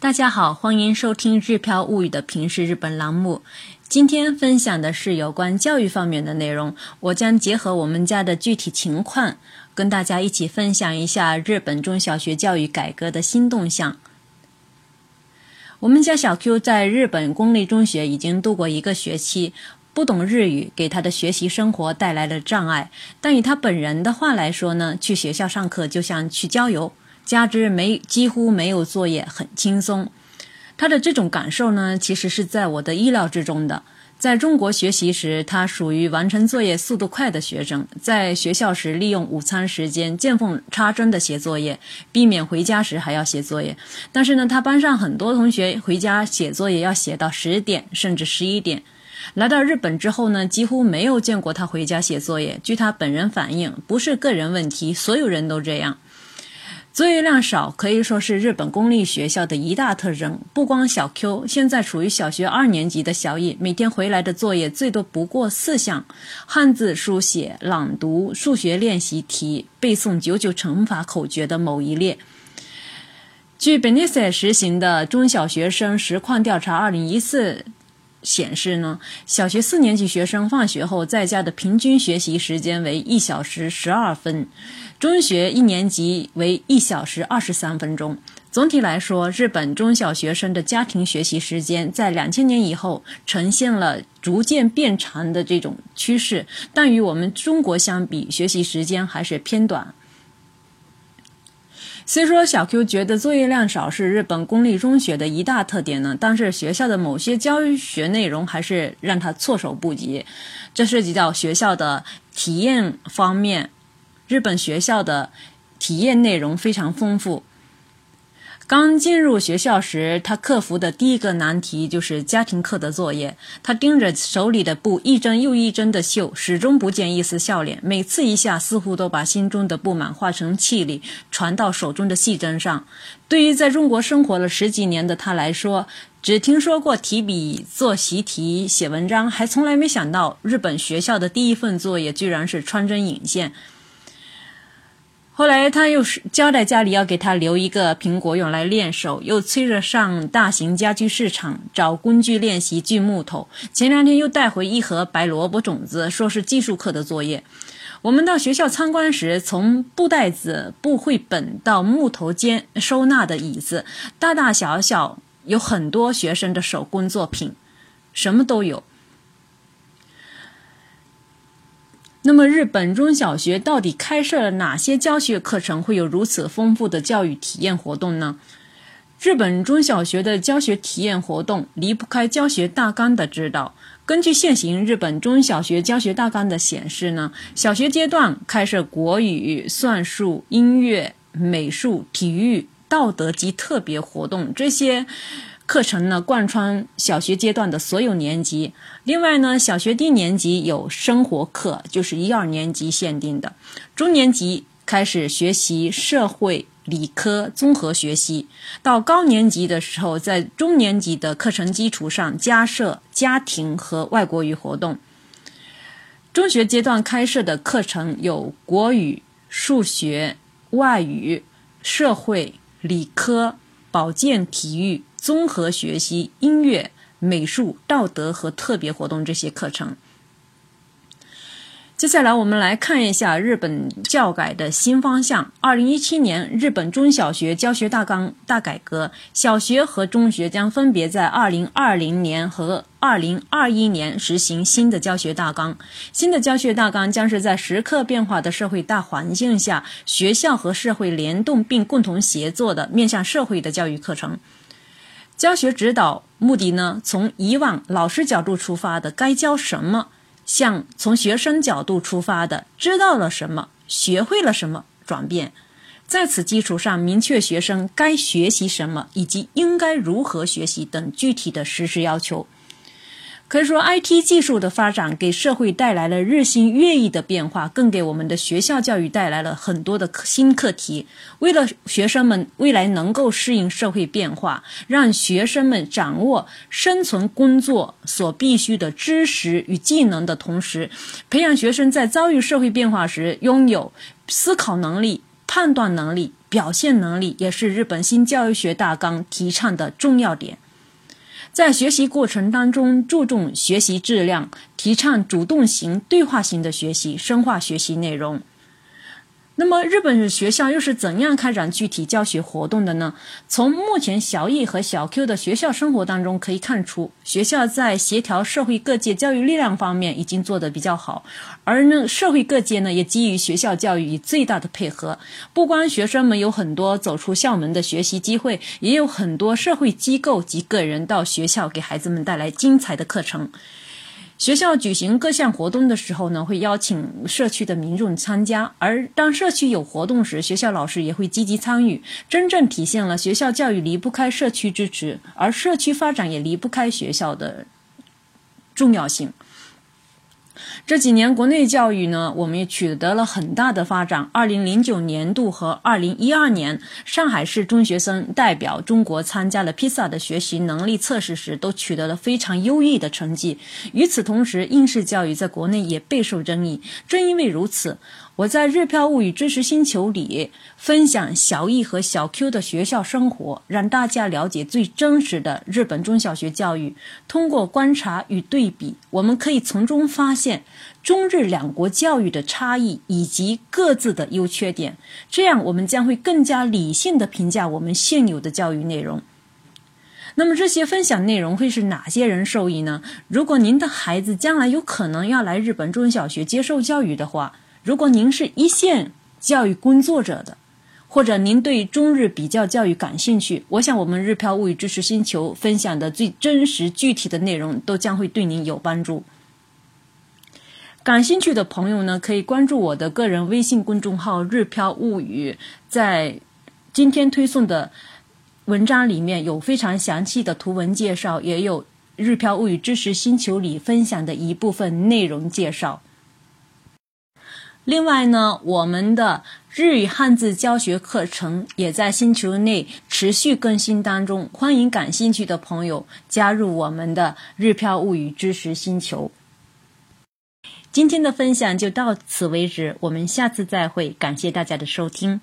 大家好，欢迎收听《日漂物语》的平时日本栏目。今天分享的是有关教育方面的内容，我将结合我们家的具体情况，跟大家一起分享一下日本中小学教育改革的新动向。我们家小 Q 在日本公立中学已经度过一个学期，不懂日语给他的学习生活带来了障碍。但以他本人的话来说呢，去学校上课就像去郊游。加之没几乎没有作业，很轻松。他的这种感受呢，其实是在我的意料之中的。在中国学习时，他属于完成作业速度快的学生，在学校时利用午餐时间见缝插针的写作业，避免回家时还要写作业。但是呢，他班上很多同学回家写作业要写到十点甚至十一点。来到日本之后呢，几乎没有见过他回家写作业。据他本人反映，不是个人问题，所有人都这样。作业量少可以说是日本公立学校的一大特征。不光小 Q，现在处于小学二年级的小易，每天回来的作业最多不过四项：汉字书写、朗读、数学练习题、背诵九九乘法口诀的某一列。据 b e n e s 实行的中小学生实况调查，二零一四显示呢，小学四年级学生放学后在家的平均学习时间为一小时十二分。中学一年级为一小时二十三分钟。总体来说，日本中小学生的家庭学习时间在两千年以后呈现了逐渐变长的这种趋势，但与我们中国相比，学习时间还是偏短。虽说小 Q 觉得作业量少是日本公立中学的一大特点呢，但是学校的某些教学内容还是让他措手不及。这涉及到学校的体验方面。日本学校的体验内容非常丰富。刚进入学校时，他克服的第一个难题就是家庭课的作业。他盯着手里的布一针又一针的绣，始终不见一丝笑脸。每次一下，似乎都把心中的不满化成气力，传到手中的细针上。对于在中国生活了十几年的他来说，只听说过提笔做习题、写文章，还从来没想到日本学校的第一份作业居然是穿针引线。后来他又是交代家里要给他留一个苹果用来练手，又催着上大型家居市场找工具练习锯木头。前两天又带回一盒白萝卜种子，说是技术课的作业。我们到学校参观时，从布袋子、布绘本到木头间收纳的椅子，大大小小有很多学生的手工作品，什么都有。那么，日本中小学到底开设了哪些教学课程，会有如此丰富的教育体验活动呢？日本中小学的教学体验活动离不开教学大纲的指导。根据现行日本中小学教学大纲的显示呢，小学阶段开设国语、算术、音乐、美术、体育、道德及特别活动这些。课程呢，贯穿小学阶段的所有年级。另外呢，小学低年级有生活课，就是一二年级限定的。中年级开始学习社会、理科综合学习。到高年级的时候，在中年级的课程基础上加设家庭和外国语活动。中学阶段开设的课程有国语、数学、外语、社会、理科、保健、体育。综合学习音乐、美术、道德和特别活动这些课程。接下来，我们来看一下日本教改的新方向。二零一七年，日本中小学教学大纲大改革，小学和中学将分别在二零二零年和二零二一年实行新的教学大纲。新的教学大纲将是在时刻变化的社会大环境下，学校和社会联动并共同协作的面向社会的教育课程。教学指导目的呢？从以往老师角度出发的该教什么，向从学生角度出发的知道了什么、学会了什么转变，在此基础上明确学生该学习什么以及应该如何学习等具体的实施要求。可以说，IT 技术的发展给社会带来了日新月异的变化，更给我们的学校教育带来了很多的新课题。为了学生们未来能够适应社会变化，让学生们掌握生存工作所必须的知识与技能的同时，培养学生在遭遇社会变化时拥有思考能力、判断能力、表现能力也是日本新教育学大纲提倡的重要点。在学习过程当中，注重学习质量，提倡主动型、对话型的学习，深化学习内容。那么，日本学校又是怎样开展具体教学活动的呢？从目前小艺和小 Q 的学校生活当中可以看出，学校在协调社会各界教育力量方面已经做得比较好，而呢，社会各界呢也给予学校教育以最大的配合。不光学生们有很多走出校门的学习机会，也有很多社会机构及个人到学校给孩子们带来精彩的课程。学校举行各项活动的时候呢，会邀请社区的民众参加；而当社区有活动时，学校老师也会积极参与，真正体现了学校教育离不开社区支持，而社区发展也离不开学校的重要性。这几年国内教育呢，我们也取得了很大的发展。二零零九年度和二零一二年，上海市中学生代表中国参加了 PISA 的学习能力测试时，都取得了非常优异的成绩。与此同时，应试教育在国内也备受争议。正因为如此，我在《日票物语知识星球》里分享小易和小 Q 的学校生活，让大家了解最真实的日本中小学教育。通过观察与对比，我们可以从中发现中日两国教育的差异以及各自的优缺点。这样，我们将会更加理性的评价我们现有的教育内容。那么，这些分享内容会是哪些人受益呢？如果您的孩子将来有可能要来日本中小学接受教育的话，如果您是一线教育工作者的，或者您对中日比较教育感兴趣，我想我们日漂物语知识星球分享的最真实具体的内容都将会对您有帮助。感兴趣的朋友呢，可以关注我的个人微信公众号“日漂物语”，在今天推送的文章里面有非常详细的图文介绍，也有日漂物语知识星球里分享的一部分内容介绍。另外呢，我们的日语汉字教学课程也在星球内持续更新当中，欢迎感兴趣的朋友加入我们的日漂物语知识星球。今天的分享就到此为止，我们下次再会，感谢大家的收听。